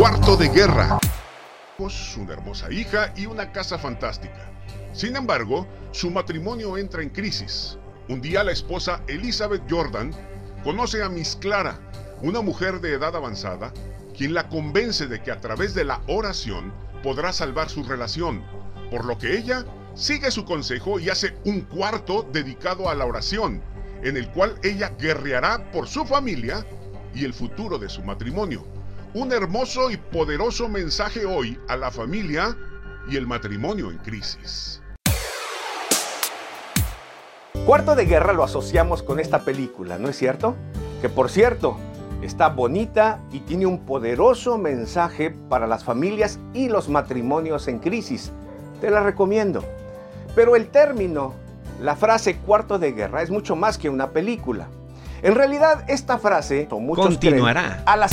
Cuarto de guerra. Una hermosa hija y una casa fantástica. Sin embargo, su matrimonio entra en crisis. Un día la esposa Elizabeth Jordan conoce a Miss Clara, una mujer de edad avanzada, quien la convence de que a través de la oración podrá salvar su relación, por lo que ella sigue su consejo y hace un cuarto dedicado a la oración, en el cual ella guerreará por su familia y el futuro de su matrimonio. Un hermoso y poderoso mensaje hoy a la familia y el matrimonio en crisis. Cuarto de guerra lo asociamos con esta película, ¿no es cierto? Que por cierto, está bonita y tiene un poderoso mensaje para las familias y los matrimonios en crisis. Te la recomiendo. Pero el término, la frase cuarto de guerra es mucho más que una película. En realidad, esta frase continuará a las